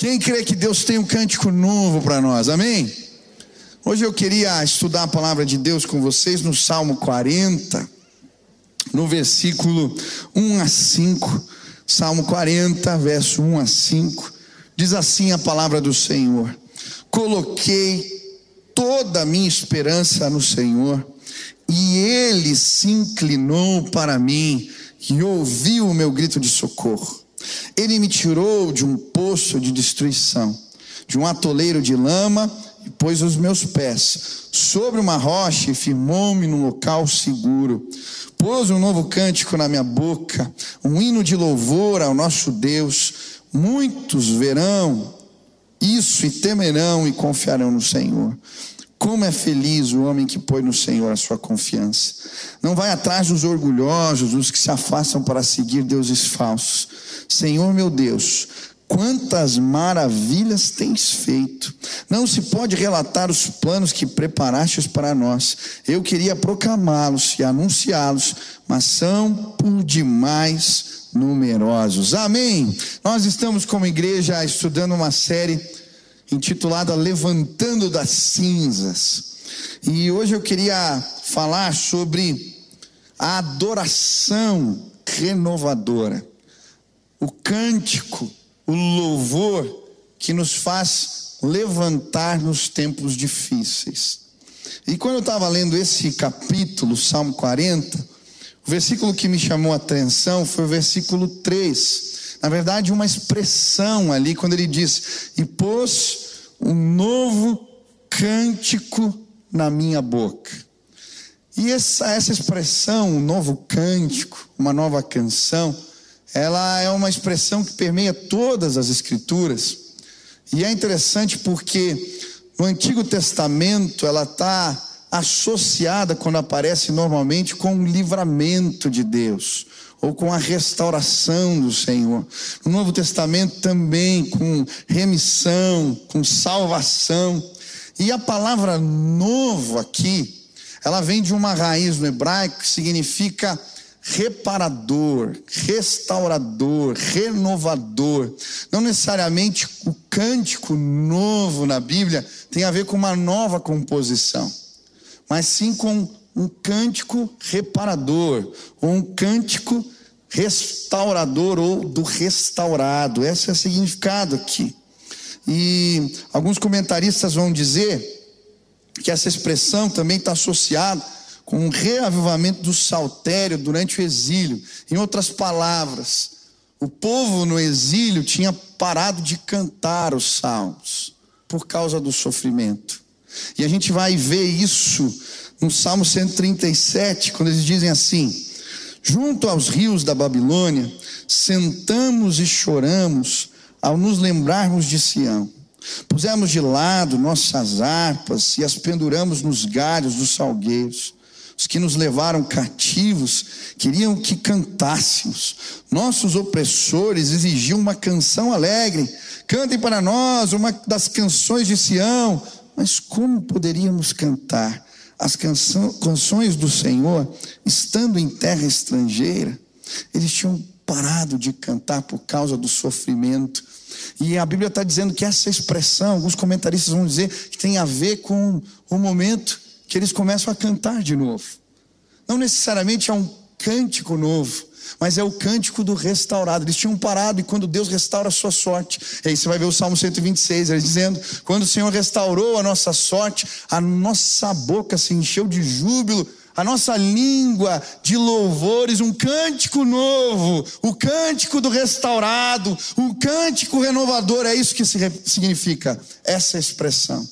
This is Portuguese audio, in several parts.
Quem crê que Deus tem um cântico novo para nós? Amém? Hoje eu queria estudar a palavra de Deus com vocês no Salmo 40, no versículo 1 a 5. Salmo 40, verso 1 a 5. Diz assim a palavra do Senhor: Coloquei toda a minha esperança no Senhor, e Ele se inclinou para mim e ouviu o meu grito de socorro. Ele me tirou de um poço de destruição, de um atoleiro de lama, e pôs os meus pés sobre uma rocha e firmou-me num local seguro. Pôs um novo cântico na minha boca, um hino de louvor ao nosso Deus. Muitos verão isso e temerão e confiarão no Senhor. Como é feliz o homem que põe no Senhor a sua confiança. Não vai atrás dos orgulhosos, dos que se afastam para seguir deuses falsos. Senhor meu Deus, quantas maravilhas tens feito. Não se pode relatar os planos que preparastes para nós. Eu queria proclamá-los e anunciá-los, mas são por demais numerosos. Amém. Nós estamos como igreja estudando uma série intitulada Levantando das Cinzas. E hoje eu queria falar sobre a adoração renovadora o cântico, o louvor que nos faz levantar nos tempos difíceis. E quando eu estava lendo esse capítulo, Salmo 40, o versículo que me chamou a atenção foi o versículo 3. Na verdade, uma expressão ali, quando ele diz: E pôs um novo cântico na minha boca. E essa, essa expressão, um novo cântico, uma nova canção, ela é uma expressão que permeia todas as escrituras. E é interessante porque no Antigo Testamento ela está associada quando aparece normalmente com o livramento de Deus ou com a restauração do Senhor. No Novo Testamento também com remissão, com salvação. E a palavra novo aqui, ela vem de uma raiz no hebraico que significa reparador, restaurador, renovador. Não necessariamente o cântico novo na Bíblia tem a ver com uma nova composição, mas sim com um cântico reparador, ou um cântico restaurador ou do restaurado. Esse é o significado aqui. E alguns comentaristas vão dizer que essa expressão também está associada com um reavivamento do saltério durante o exílio. Em outras palavras, o povo no exílio tinha parado de cantar os salmos por causa do sofrimento. E a gente vai ver isso no Salmo 137, quando eles dizem assim: Junto aos rios da Babilônia, sentamos e choramos ao nos lembrarmos de Sião. Pusemos de lado nossas harpas e as penduramos nos galhos dos salgueiros. Os que nos levaram cativos queriam que cantássemos. Nossos opressores exigiam uma canção alegre. Cantem para nós uma das canções de Sião. Mas como poderíamos cantar as canções do Senhor estando em terra estrangeira? Eles tinham parado de cantar por causa do sofrimento. E a Bíblia está dizendo que essa expressão, alguns comentaristas vão dizer que tem a ver com o momento que eles começam a cantar de novo. Não necessariamente é um cântico novo, mas é o cântico do restaurado. Eles tinham parado e quando Deus restaura a sua sorte, aí você vai ver o Salmo 126, ele dizendo: quando o Senhor restaurou a nossa sorte, a nossa boca se encheu de júbilo, a nossa língua de louvores, um cântico novo, o cântico do restaurado, um cântico renovador, é isso que significa essa expressão.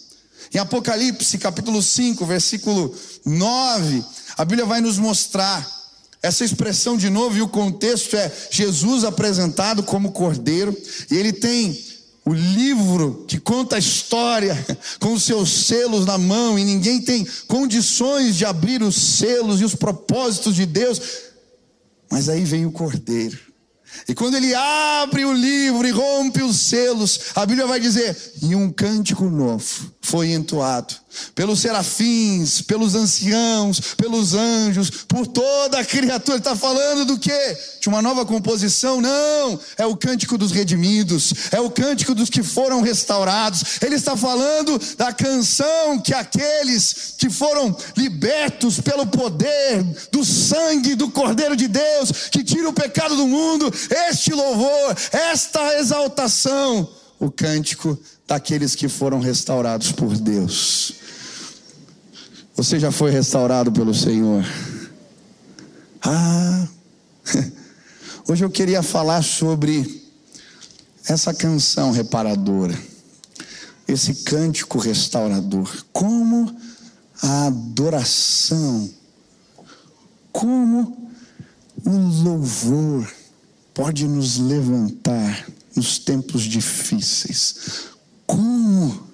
Em Apocalipse, capítulo 5, versículo 9, a Bíblia vai nos mostrar essa expressão de novo, e o contexto é Jesus apresentado como cordeiro, e ele tem o livro que conta a história com os seus selos na mão, e ninguém tem condições de abrir os selos e os propósitos de Deus. Mas aí vem o cordeiro. E quando ele abre o livro e rompe os selos, a Bíblia vai dizer: e um cântico novo foi entoado pelos serafins, pelos anciãos, pelos anjos, por toda a criatura. Ele está falando do quê? De uma nova composição? Não, é o cântico dos redimidos, é o cântico dos que foram restaurados. Ele está falando da canção que aqueles que foram libertos pelo poder do sangue do Cordeiro de Deus, que tira o pecado do mundo, este louvor, esta exaltação, o cântico daqueles que foram restaurados por Deus. Você já foi restaurado pelo Senhor? Ah, hoje eu queria falar sobre essa canção reparadora, esse cântico restaurador, como a adoração, como o louvor pode nos levantar nos tempos difíceis. Como?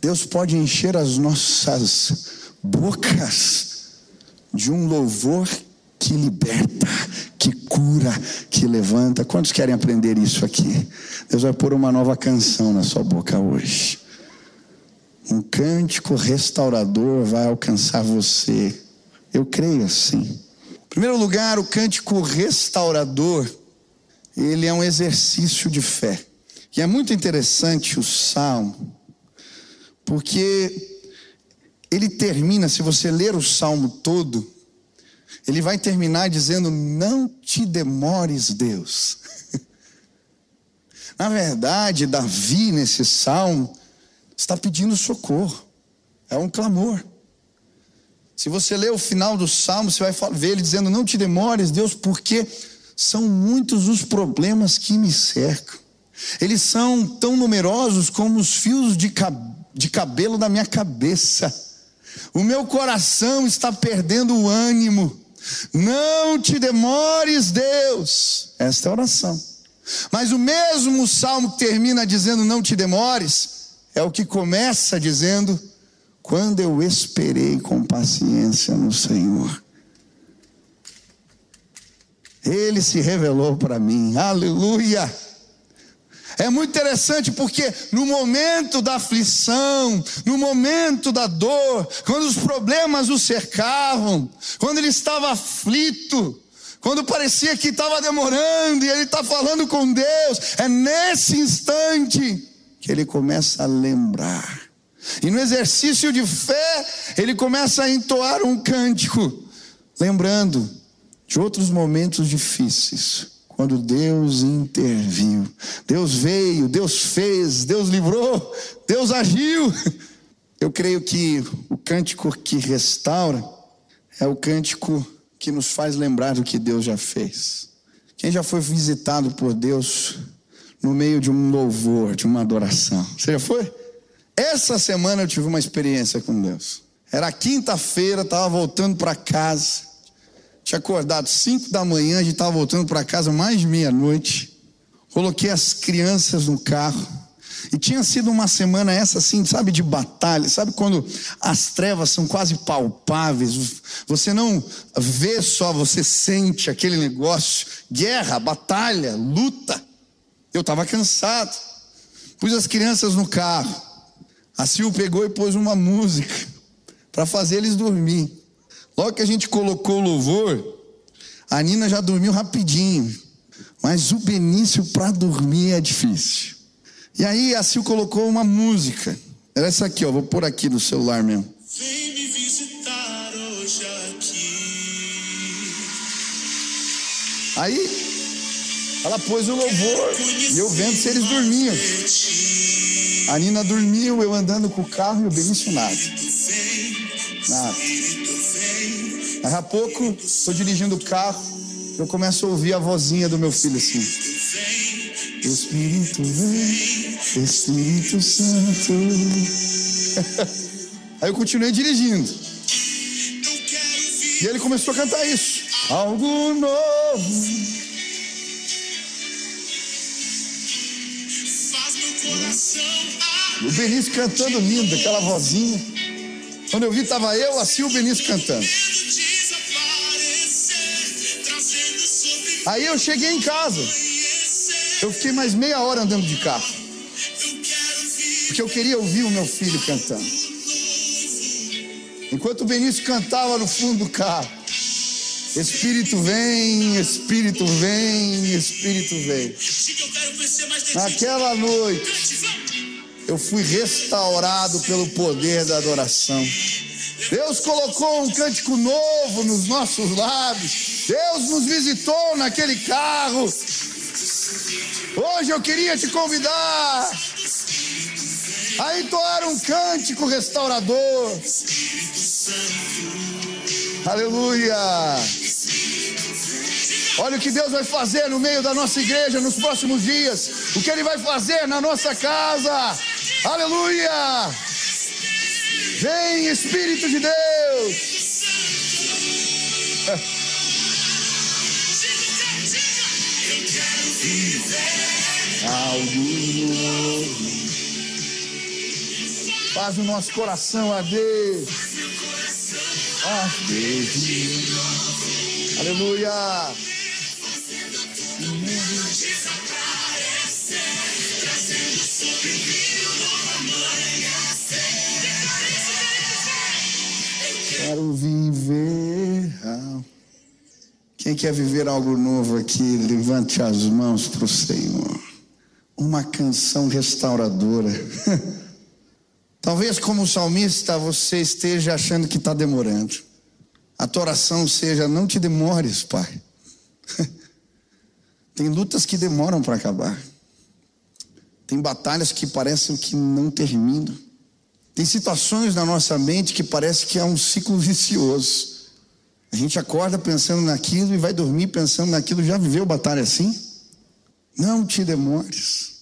Deus pode encher as nossas bocas de um louvor que liberta, que cura, que levanta. Quantos querem aprender isso aqui? Deus vai pôr uma nova canção na sua boca hoje. Um cântico restaurador vai alcançar você. Eu creio assim. Em primeiro lugar, o cântico restaurador, ele é um exercício de fé. E é muito interessante o salmo porque ele termina, se você ler o salmo todo, ele vai terminar dizendo: Não te demores, Deus. Na verdade, Davi, nesse salmo, está pedindo socorro, é um clamor. Se você ler o final do salmo, você vai ver ele dizendo: Não te demores, Deus, porque são muitos os problemas que me cercam. Eles são tão numerosos como os fios de cabelo de cabelo da minha cabeça. O meu coração está perdendo o ânimo. Não te demores, Deus. Esta é a oração. Mas o mesmo salmo que termina dizendo não te demores, é o que começa dizendo quando eu esperei com paciência no Senhor. Ele se revelou para mim. Aleluia. É muito interessante porque no momento da aflição, no momento da dor, quando os problemas o cercavam, quando ele estava aflito, quando parecia que estava demorando e ele está falando com Deus, é nesse instante que ele começa a lembrar. E no exercício de fé, ele começa a entoar um cântico, lembrando de outros momentos difíceis quando Deus interviu. Deus veio, Deus fez, Deus livrou, Deus agiu. Eu creio que o cântico que restaura é o cântico que nos faz lembrar do que Deus já fez. Quem já foi visitado por Deus no meio de um louvor, de uma adoração? Você já foi? Essa semana eu tive uma experiência com Deus. Era quinta-feira, estava voltando para casa. Tinha acordado 5 da manhã, a gente estava voltando para casa mais meia-noite. Coloquei as crianças no carro. E tinha sido uma semana essa assim, sabe, de batalha. Sabe quando as trevas são quase palpáveis? Você não vê só, você sente aquele negócio. Guerra, batalha, luta. Eu estava cansado. Pus as crianças no carro. A Sil pegou e pôs uma música para fazer eles dormir. Logo que a gente colocou o louvor, a Nina já dormiu rapidinho. Mas o Benício para dormir é difícil. E aí a Sil colocou uma música. Era essa aqui, ó. Vou pôr aqui no celular mesmo. Vem me visitar hoje aqui. Aí ela pôs o louvor e eu vendo se eles dormiam. A Nina dormiu, eu andando com o carro e o Benício nada. Nada. Daqui a pouco, estou dirigindo o carro, eu começo a ouvir a vozinha do meu filho assim. Espírito vem, Espírito Santo. Aí eu continuei dirigindo. E ele começou a cantar isso. Algo novo. O Benício cantando lindo, aquela vozinha. Quando eu vi, estava eu, assim, o Benício cantando. Aí eu cheguei em casa. Eu fiquei mais meia hora andando de carro. porque eu queria ouvir o meu filho cantando. Enquanto o Benício cantava no fundo do carro, Espírito vem, Espírito vem, Espírito vem. Naquela noite, eu fui restaurado pelo poder da adoração. Deus colocou um cântico novo nos nossos lábios. Deus nos visitou naquele carro. Hoje eu queria te convidar a entoar um cântico restaurador. Aleluia. Olha o que Deus vai fazer no meio da nossa igreja nos próximos dias. O que Ele vai fazer na nossa casa. Aleluia. Vem Espírito de Deus. Algo novo. Faz o nosso coração arder. Arder. Aleluia. Quero viver. Quem quer viver algo novo aqui, levante as mãos para o Senhor. Uma canção restauradora. Talvez, como salmista, você esteja achando que está demorando. A tua oração seja: não te demores, Pai. Tem lutas que demoram para acabar. Tem batalhas que parecem que não terminam. Tem situações na nossa mente que parece que é um ciclo vicioso. A gente acorda pensando naquilo e vai dormir pensando naquilo. Já viveu batalha assim? Não te demores.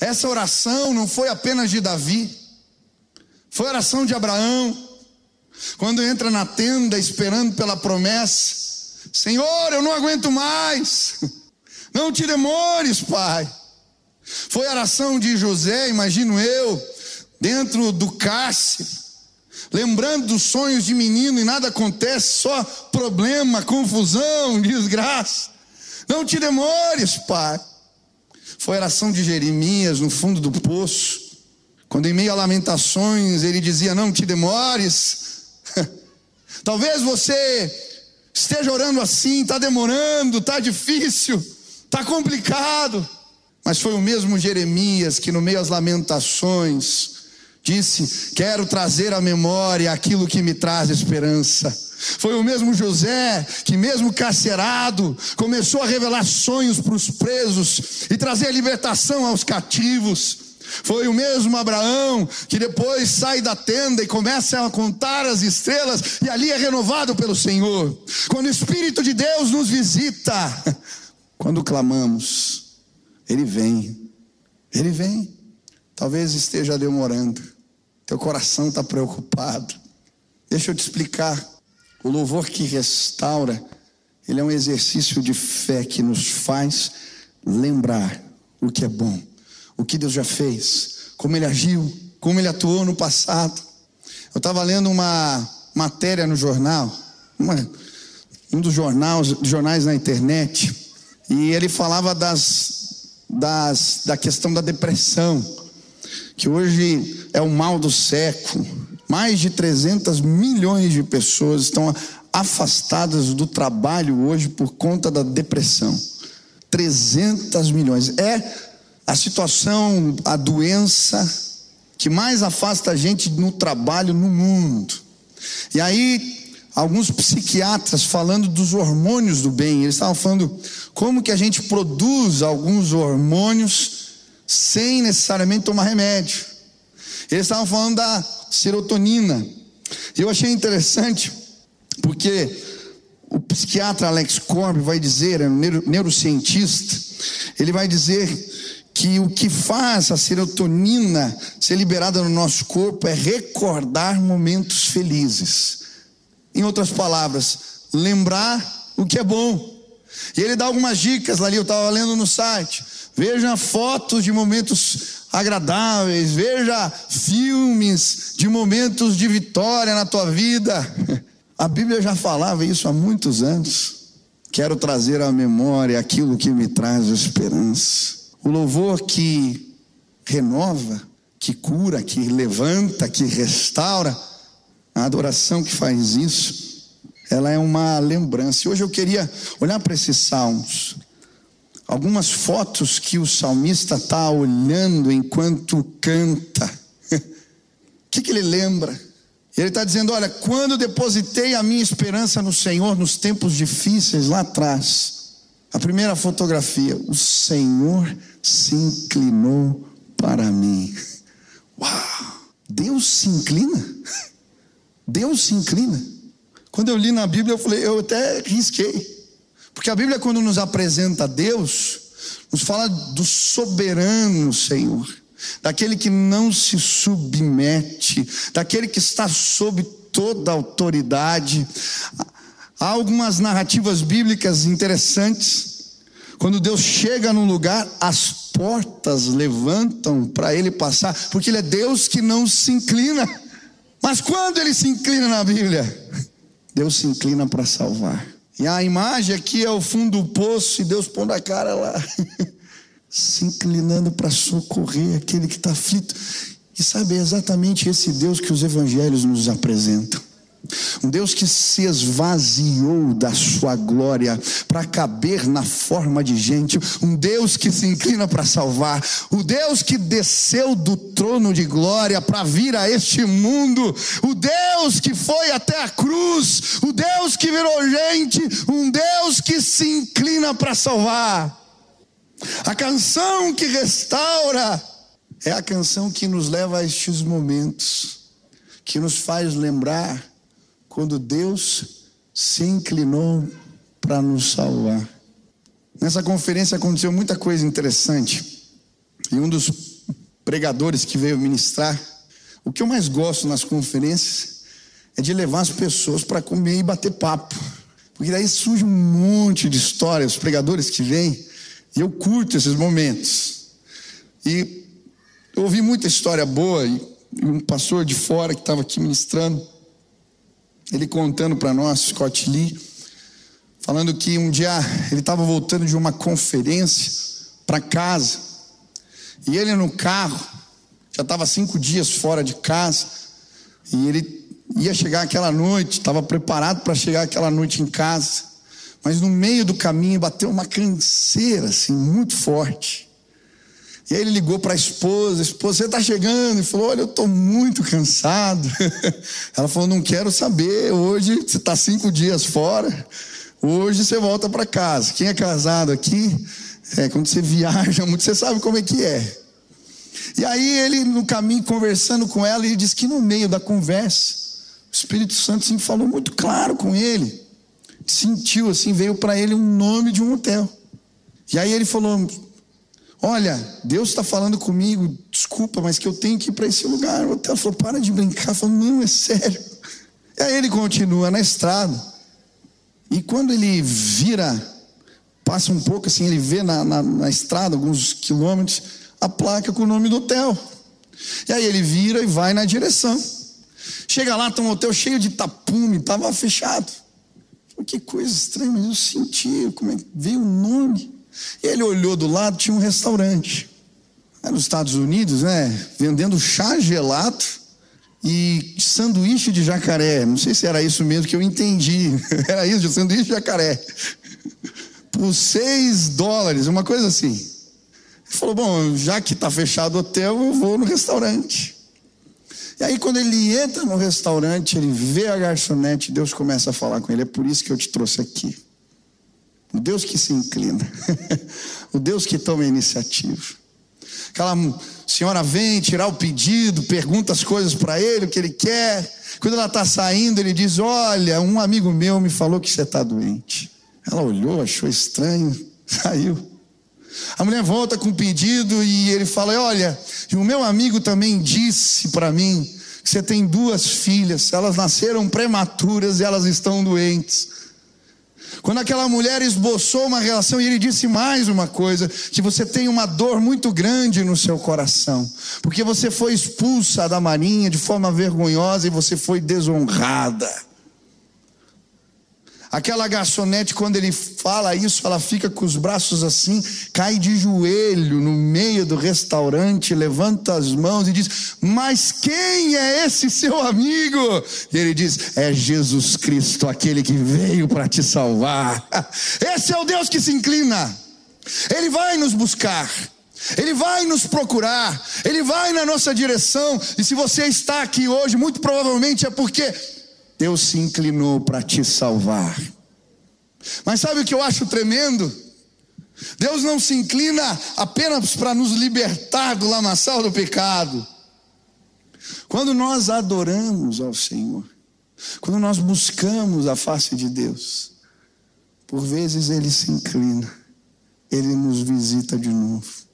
Essa oração não foi apenas de Davi, foi oração de Abraão, quando entra na tenda esperando pela promessa: Senhor, eu não aguento mais, não te demores, Pai. Foi oração de José, imagino eu, dentro do cárcere, lembrando dos sonhos de menino e nada acontece, só problema, confusão, desgraça. Não te demores, Pai. Foi a oração de Jeremias no fundo do poço, quando em meio a lamentações ele dizia: Não te demores. Talvez você esteja orando assim, está demorando, está difícil, está complicado. Mas foi o mesmo Jeremias que, no meio das lamentações, disse: Quero trazer à memória aquilo que me traz esperança. Foi o mesmo José que, mesmo carcerado, começou a revelar sonhos para os presos e trazer libertação aos cativos. Foi o mesmo Abraão que depois sai da tenda e começa a contar as estrelas e ali é renovado pelo Senhor. Quando o Espírito de Deus nos visita, quando clamamos, Ele vem, Ele vem. Talvez esteja demorando, teu coração está preocupado. Deixa eu te explicar. O louvor que restaura, ele é um exercício de fé que nos faz lembrar o que é bom, o que Deus já fez, como Ele agiu, como Ele atuou no passado. Eu estava lendo uma matéria no jornal, uma, um dos jornais, jornais na internet, e ele falava das, das, da questão da depressão, que hoje é o mal do século. Mais de 300 milhões de pessoas estão afastadas do trabalho hoje por conta da depressão. 300 milhões. É a situação, a doença que mais afasta a gente no trabalho no mundo. E aí, alguns psiquiatras falando dos hormônios do bem, eles estavam falando como que a gente produz alguns hormônios sem necessariamente tomar remédio. Eles estavam falando da serotonina. Eu achei interessante, porque o psiquiatra Alex Corb vai dizer, é um neurocientista, ele vai dizer que o que faz a serotonina ser liberada no nosso corpo é recordar momentos felizes. Em outras palavras, lembrar o que é bom. E ele dá algumas dicas ali, eu estava lendo no site. Veja fotos de momentos agradáveis, veja filmes de momentos de vitória na tua vida. A Bíblia já falava isso há muitos anos. Quero trazer à memória aquilo que me traz esperança. O louvor que renova, que cura, que levanta, que restaura. A adoração que faz isso, ela é uma lembrança. E hoje eu queria olhar para esses salmos. Algumas fotos que o salmista está olhando enquanto canta. O que, que ele lembra? Ele está dizendo: Olha, quando depositei a minha esperança no Senhor nos tempos difíceis lá atrás, a primeira fotografia, o Senhor se inclinou para mim. Uau! Deus se inclina? Deus se inclina. Quando eu li na Bíblia, eu falei, eu até risquei. Porque a Bíblia, quando nos apresenta Deus, nos fala do soberano Senhor, daquele que não se submete, daquele que está sob toda a autoridade. Há algumas narrativas bíblicas interessantes. Quando Deus chega num lugar, as portas levantam para ele passar, porque ele é Deus que não se inclina. Mas quando ele se inclina na Bíblia, Deus se inclina para salvar. E a imagem aqui é o fundo do poço e Deus pondo a cara lá, se inclinando para socorrer aquele que está aflito. E sabe, é exatamente esse Deus que os evangelhos nos apresentam. Um Deus que se esvaziou da sua glória para caber na forma de gente, um Deus que se inclina para salvar, o Deus que desceu do trono de glória para vir a este mundo, o Deus que foi até a cruz, o Deus que virou gente, um Deus que se inclina para salvar. A canção que restaura é a canção que nos leva a estes momentos, que nos faz lembrar quando Deus se inclinou para nos salvar. Nessa conferência aconteceu muita coisa interessante. E um dos pregadores que veio ministrar, o que eu mais gosto nas conferências é de levar as pessoas para comer e bater papo. Porque daí surge um monte de histórias, os pregadores que vêm, e eu curto esses momentos. E eu ouvi muita história boa, e um pastor de fora que estava aqui ministrando, ele contando para nós, Scott Lee, falando que um dia ele estava voltando de uma conferência para casa, e ele no carro, já estava cinco dias fora de casa, e ele ia chegar aquela noite, estava preparado para chegar aquela noite em casa, mas no meio do caminho bateu uma canseira assim, muito forte. E aí ele ligou para a esposa, esposa, você está chegando? E falou, olha, eu estou muito cansado. Ela falou, não quero saber, hoje você está cinco dias fora, hoje você volta para casa. Quem é casado aqui, é, quando você viaja muito, você sabe como é que é. E aí ele, no caminho, conversando com ela, ele disse que no meio da conversa, o Espírito Santo assim, falou muito claro com ele. Sentiu assim, veio para ele um nome de um hotel. E aí ele falou: Olha, Deus está falando comigo, desculpa, mas que eu tenho que ir para esse lugar. O hotel falou: Para de brincar. Falou: Não, é sério. E aí ele continua na estrada. E quando ele vira, passa um pouco assim, ele vê na, na, na estrada, alguns quilômetros, a placa com o nome do hotel. E aí ele vira e vai na direção. Chega lá, está um hotel cheio de tapume, estava fechado. Que coisa estranha, mas eu senti, como é que veio o nome. Ele olhou do lado, tinha um restaurante. Era nos Estados Unidos, né? Vendendo chá gelado e sanduíche de jacaré. Não sei se era isso mesmo que eu entendi. Era isso, de sanduíche de jacaré. Por seis dólares, uma coisa assim. Ele falou: Bom, já que está fechado o hotel, eu vou no restaurante. E aí, quando ele entra no restaurante, ele vê a garçonete, Deus começa a falar com ele: É por isso que eu te trouxe aqui. O Deus que se inclina, o Deus que toma a iniciativa. Aquela senhora vem tirar o pedido, pergunta as coisas para ele, o que ele quer. Quando ela está saindo, ele diz: Olha, um amigo meu me falou que você está doente. Ela olhou, achou estranho, saiu. A mulher volta com o pedido e ele fala: Olha, o meu amigo também disse para mim que você tem duas filhas, elas nasceram prematuras e elas estão doentes. Quando aquela mulher esboçou uma relação e ele disse mais uma coisa: que você tem uma dor muito grande no seu coração, porque você foi expulsa da marinha de forma vergonhosa e você foi desonrada. Aquela garçonete, quando ele fala isso, ela fica com os braços assim, cai de joelho no meio do restaurante, levanta as mãos e diz: Mas quem é esse seu amigo? E ele diz: É Jesus Cristo, aquele que veio para te salvar. Esse é o Deus que se inclina, ele vai nos buscar. Ele vai nos procurar, Ele vai na nossa direção, e se você está aqui hoje, muito provavelmente é porque Deus se inclinou para te salvar. Mas sabe o que eu acho tremendo? Deus não se inclina apenas para nos libertar do lamaçal do pecado. Quando nós adoramos ao Senhor, quando nós buscamos a face de Deus, por vezes Ele se inclina, Ele nos visita de novo.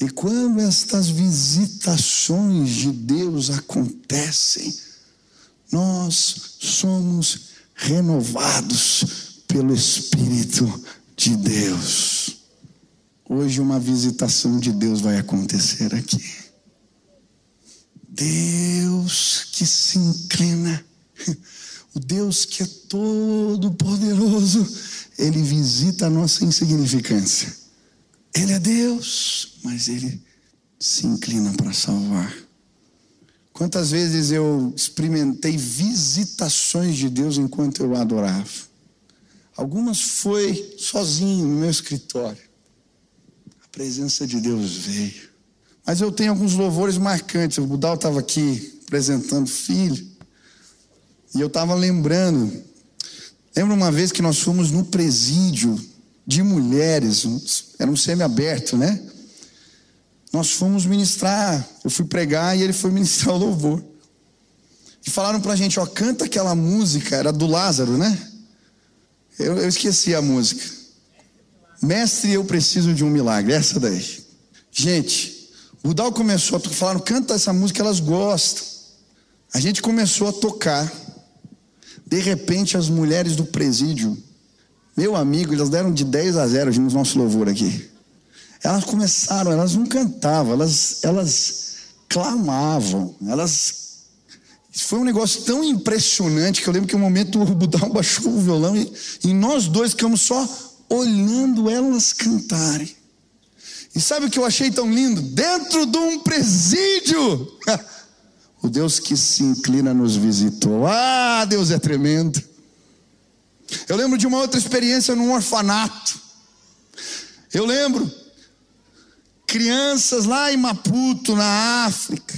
E quando estas visitações de Deus acontecem, nós somos renovados pelo Espírito de Deus. Hoje, uma visitação de Deus vai acontecer aqui. Deus que se inclina, o Deus que é todo poderoso, ele visita a nossa insignificância. Ele é Deus, mas ele se inclina para salvar. Quantas vezes eu experimentei visitações de Deus enquanto eu adorava? Algumas foi sozinho no meu escritório. A presença de Deus veio. Mas eu tenho alguns louvores marcantes. O Budal estava aqui apresentando filho. E eu estava lembrando. Lembra uma vez que nós fomos no presídio de mulheres, era um semi-aberto, né? Nós fomos ministrar, eu fui pregar e ele foi ministrar o louvor. E falaram pra gente, ó, canta aquela música, era do Lázaro, né? Eu, eu esqueci a música. Mestre, eu preciso de um milagre, essa daí. Gente, o Dal começou a falar, canta essa música, elas gostam. A gente começou a tocar. De repente, as mulheres do presídio meu amigo, elas deram de 10 a 0 no nosso louvor aqui. Elas começaram, elas não cantavam, elas, elas clamavam, elas. Foi um negócio tão impressionante que eu lembro que um momento o Budal baixou o violão e, e nós dois ficamos só olhando elas cantarem. E sabe o que eu achei tão lindo? Dentro de um presídio, o Deus que se inclina nos visitou. Ah, Deus é tremendo. Eu lembro de uma outra experiência num orfanato. Eu lembro crianças lá em Maputo, na África.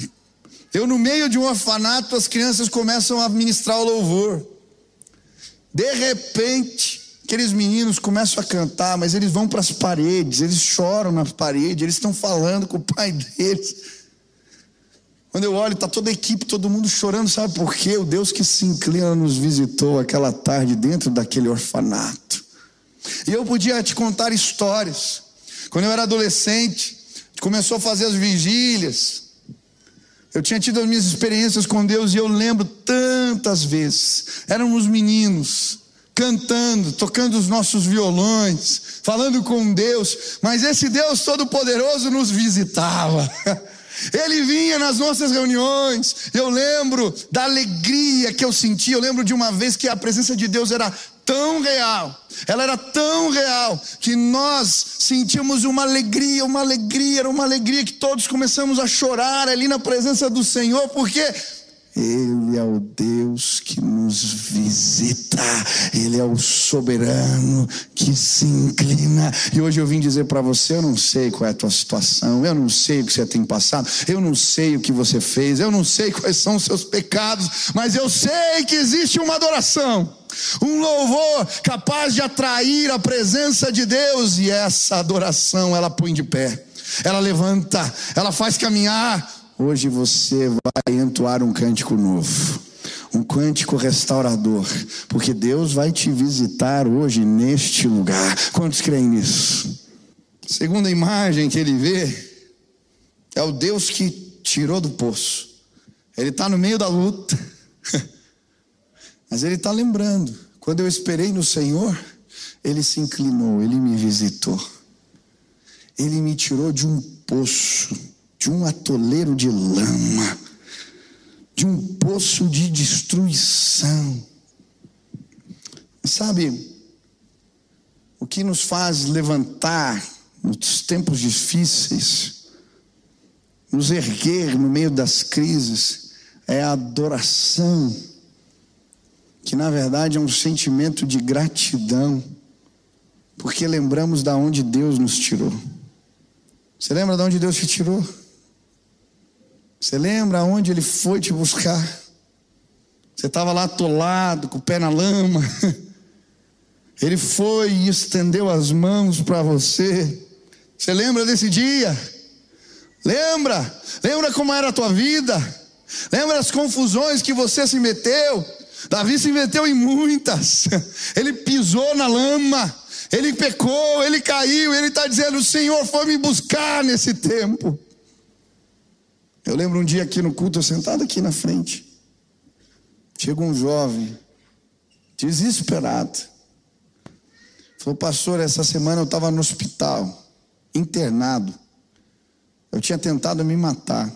Eu no meio de um orfanato, as crianças começam a ministrar o louvor. De repente, aqueles meninos começam a cantar, mas eles vão para as paredes, eles choram nas paredes, eles estão falando com o pai deles. Quando eu olho, está toda a equipe, todo mundo chorando, sabe por quê? O Deus que se inclina nos visitou aquela tarde dentro daquele orfanato. E eu podia te contar histórias. Quando eu era adolescente, começou a fazer as vigílias. Eu tinha tido as minhas experiências com Deus e eu lembro tantas vezes. Éramos meninos, cantando, tocando os nossos violões, falando com Deus, mas esse Deus Todo-Poderoso nos visitava. Ele vinha nas nossas reuniões. Eu lembro da alegria que eu senti. Eu lembro de uma vez que a presença de Deus era tão real, ela era tão real, que nós sentimos uma alegria, uma alegria, era uma alegria que todos começamos a chorar ali na presença do Senhor, porque ele é o Deus que nos visita, Ele é o soberano que se inclina. E hoje eu vim dizer para você: eu não sei qual é a tua situação, eu não sei o que você tem passado, eu não sei o que você fez, eu não sei quais são os seus pecados, mas eu sei que existe uma adoração, um louvor capaz de atrair a presença de Deus, e essa adoração ela põe de pé, ela levanta, ela faz caminhar Hoje você vai entoar um cântico novo, um cântico restaurador, porque Deus vai te visitar hoje neste lugar. Quantos creem nisso? Segunda imagem que ele vê é o Deus que tirou do poço. Ele está no meio da luta, mas ele está lembrando: quando eu esperei no Senhor, ele se inclinou, ele me visitou, ele me tirou de um poço de um atoleiro de lama, de um poço de destruição. Sabe, o que nos faz levantar nos tempos difíceis, nos erguer no meio das crises, é a adoração, que na verdade é um sentimento de gratidão, porque lembramos da onde Deus nos tirou. Você lembra de onde Deus te tirou? Você lembra onde Ele foi te buscar? Você estava lá atolado, com o pé na lama. Ele foi e estendeu as mãos para você. Você lembra desse dia? Lembra? Lembra como era a tua vida? Lembra as confusões que você se meteu? Davi se meteu em muitas. Ele pisou na lama. Ele pecou, ele caiu, ele está dizendo: O Senhor foi me buscar nesse tempo. Eu lembro um dia aqui no culto, eu sentado aqui na frente. Chega um jovem, desesperado. Falou, pastor, essa semana eu estava no hospital, internado. Eu tinha tentado me matar.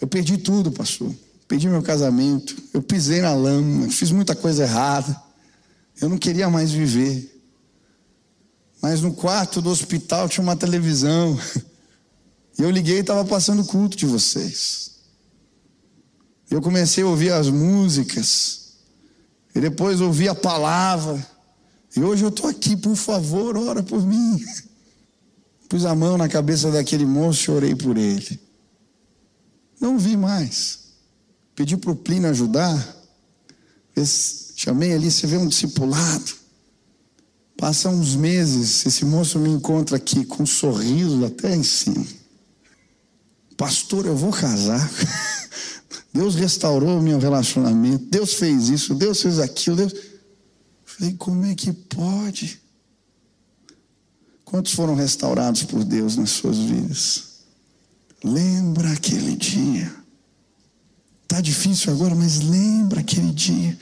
Eu perdi tudo, pastor. Perdi meu casamento. Eu pisei na lama. Fiz muita coisa errada. Eu não queria mais viver. Mas no quarto do hospital tinha uma televisão. E eu liguei e estava passando culto de vocês. Eu comecei a ouvir as músicas. E depois ouvi a palavra. E hoje eu estou aqui, por favor, ora por mim. Pus a mão na cabeça daquele moço e orei por ele. Não vi mais. Pedi para o Plínio ajudar. Chamei ali, você vê um discipulado. Passa uns meses, esse moço me encontra aqui com um sorriso até em cima. Pastor, eu vou casar. Deus restaurou o meu relacionamento. Deus fez isso, Deus fez aquilo. Deus... Falei, como é que pode? Quantos foram restaurados por Deus nas suas vidas? Lembra aquele dia. Está difícil agora, mas lembra aquele dia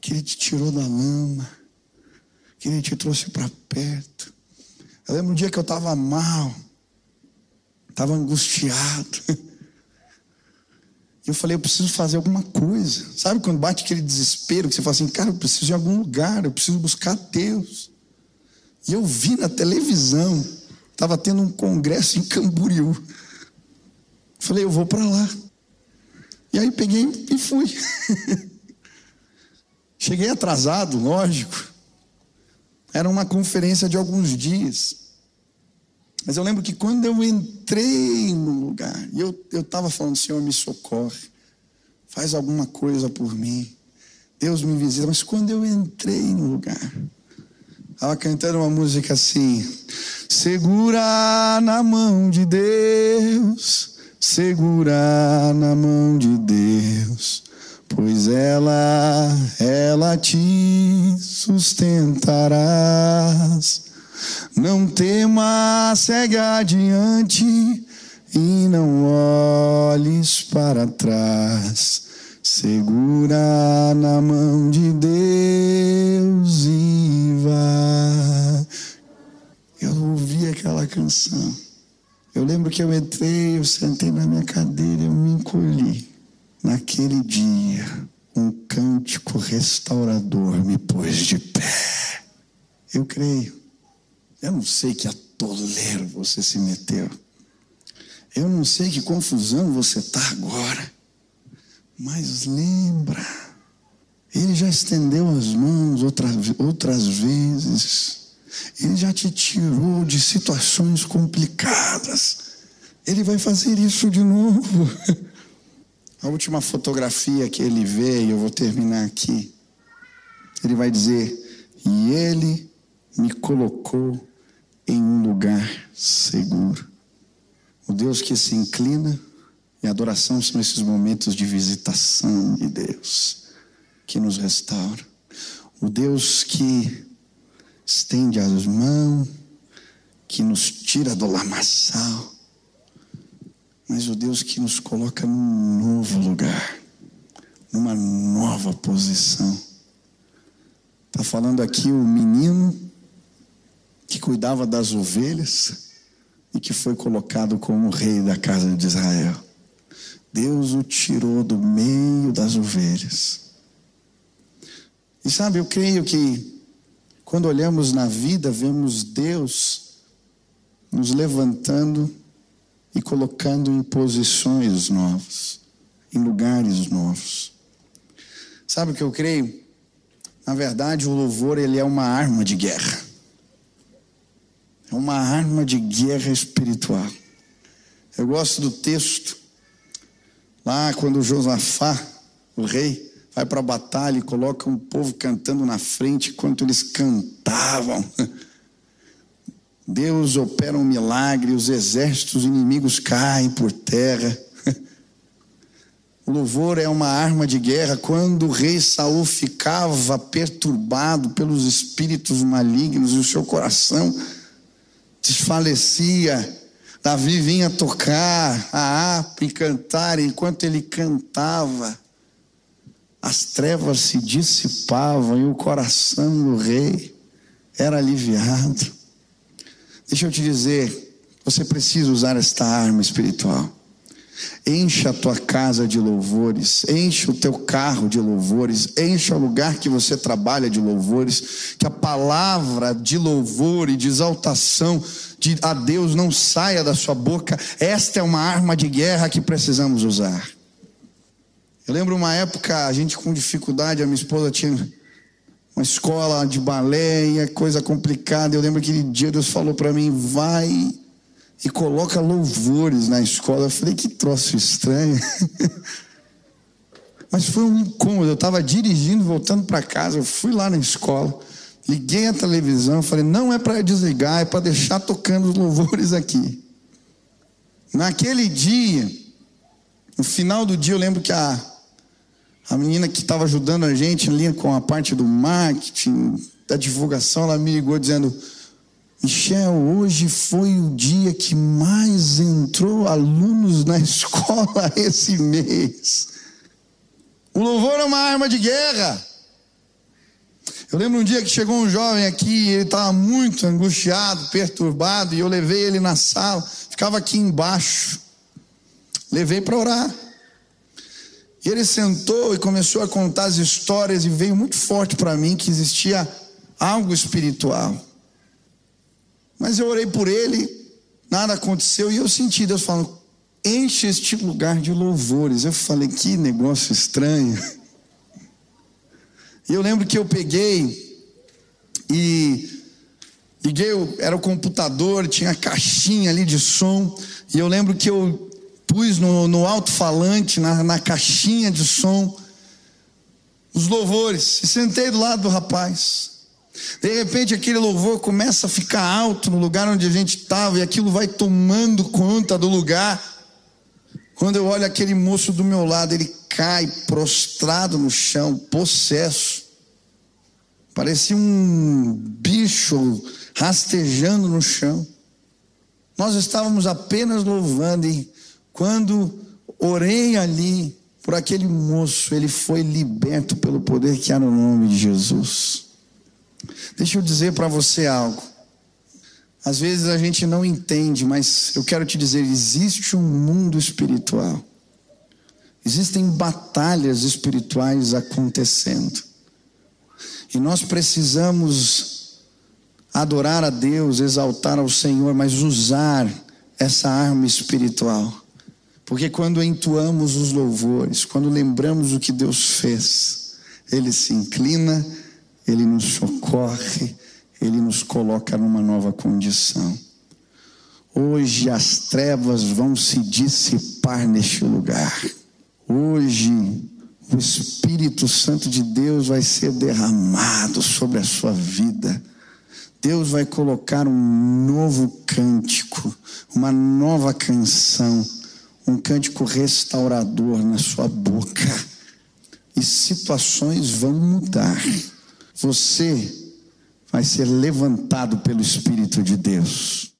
que Ele te tirou da lama que Ele te trouxe para perto. Eu lembro um dia que eu estava mal, estava angustiado. Eu falei, eu preciso fazer alguma coisa. Sabe quando bate aquele desespero, que você fala assim, cara, eu preciso em algum lugar, eu preciso buscar Deus. E eu vi na televisão, estava tendo um congresso em Camboriú. Falei, eu vou para lá. E aí peguei e fui. Cheguei atrasado, lógico. Era uma conferência de alguns dias. Mas eu lembro que quando eu entrei no lugar, eu estava falando, Senhor, me socorre, faz alguma coisa por mim. Deus me visita. Mas quando eu entrei no lugar, estava cantando uma música assim: Segura na mão de Deus, segura na mão de Deus pois ela, ela te sustentarás. Não temas, segue adiante e não olhes para trás. Segura na mão de Deus e vá. Eu ouvi aquela canção. Eu lembro que eu entrei, eu sentei na minha cadeira, eu me encolhi. Naquele dia, um cântico restaurador me pôs de pé. Eu creio. Eu não sei que atoleiro você se meteu. Eu não sei que confusão você está agora. Mas lembra, Ele já estendeu as mãos outras, outras vezes. Ele já te tirou de situações complicadas. Ele vai fazer isso de novo. A última fotografia que ele vê, e eu vou terminar aqui, ele vai dizer: E ele me colocou em um lugar seguro. O Deus que se inclina, e adoração são esses momentos de visitação de Deus, que nos restaura. O Deus que estende as mãos, que nos tira do lamaçal mas o Deus que nos coloca num novo lugar, numa nova posição. Está falando aqui o menino que cuidava das ovelhas e que foi colocado como rei da casa de Israel. Deus o tirou do meio das ovelhas. E sabe, eu creio que quando olhamos na vida, vemos Deus nos levantando e colocando em posições novas, em lugares novos. Sabe o que eu creio? Na verdade, o louvor ele é uma arma de guerra. Uma arma de guerra espiritual. Eu gosto do texto lá quando Josafá, o rei, vai para a batalha e coloca um povo cantando na frente enquanto eles cantavam. Deus opera um milagre, os exércitos inimigos caem por terra. O louvor é uma arma de guerra. Quando o rei Saul ficava perturbado pelos espíritos malignos e o seu coração desfalecia, Davi vinha tocar a harpa e cantar, enquanto ele cantava, as trevas se dissipavam e o coração do rei era aliviado. Deixa eu te dizer, você precisa usar esta arma espiritual. Encha a tua casa de louvores, encha o teu carro de louvores, encha o lugar que você trabalha de louvores, que a palavra de louvor e de exaltação de a Deus não saia da sua boca. Esta é uma arma de guerra que precisamos usar. Eu lembro uma época, a gente com dificuldade, a minha esposa tinha uma escola de balé e é coisa complicada. Eu lembro aquele dia Deus falou para mim: vai e coloca louvores na escola. Eu falei, que troço estranho. Mas foi um incômodo. Eu estava dirigindo, voltando para casa. Eu fui lá na escola, liguei a televisão. Falei, não é para desligar, é para deixar tocando os louvores aqui. Naquele dia, no final do dia, eu lembro que a, a menina que estava ajudando a gente ali com a parte do marketing, da divulgação, ela me ligou dizendo: Michel, hoje foi o dia que mais entrou alunos na escola esse mês. O louvor é uma arma de guerra. Eu lembro um dia que chegou um jovem aqui, ele estava muito angustiado, perturbado, e eu levei ele na sala, ficava aqui embaixo. Levei para orar. E ele sentou e começou a contar as histórias, e veio muito forte para mim que existia algo espiritual. Mas eu orei por ele, nada aconteceu e eu senti Deus falando: enche este lugar de louvores. Eu falei: que negócio estranho. E eu lembro que eu peguei e liguei, era o computador, tinha a caixinha ali de som, e eu lembro que eu pus no, no alto-falante, na, na caixinha de som, os louvores, e sentei do lado do rapaz. De repente aquele louvor começa a ficar alto no lugar onde a gente estava e aquilo vai tomando conta do lugar. Quando eu olho aquele moço do meu lado, ele cai prostrado no chão, possesso. Parecia um bicho rastejando no chão. Nós estávamos apenas louvando e quando orei ali por aquele moço, ele foi liberto pelo poder que há no nome de Jesus. Deixa eu dizer para você algo. Às vezes a gente não entende, mas eu quero te dizer: existe um mundo espiritual. Existem batalhas espirituais acontecendo. E nós precisamos adorar a Deus, exaltar ao Senhor, mas usar essa arma espiritual. Porque quando entoamos os louvores, quando lembramos o que Deus fez, Ele se inclina ele nos socorre, Ele nos coloca numa nova condição. Hoje as trevas vão se dissipar neste lugar. Hoje o Espírito Santo de Deus vai ser derramado sobre a sua vida. Deus vai colocar um novo cântico, uma nova canção, um cântico restaurador na sua boca. E situações vão mudar você vai ser levantado pelo Espírito de Deus.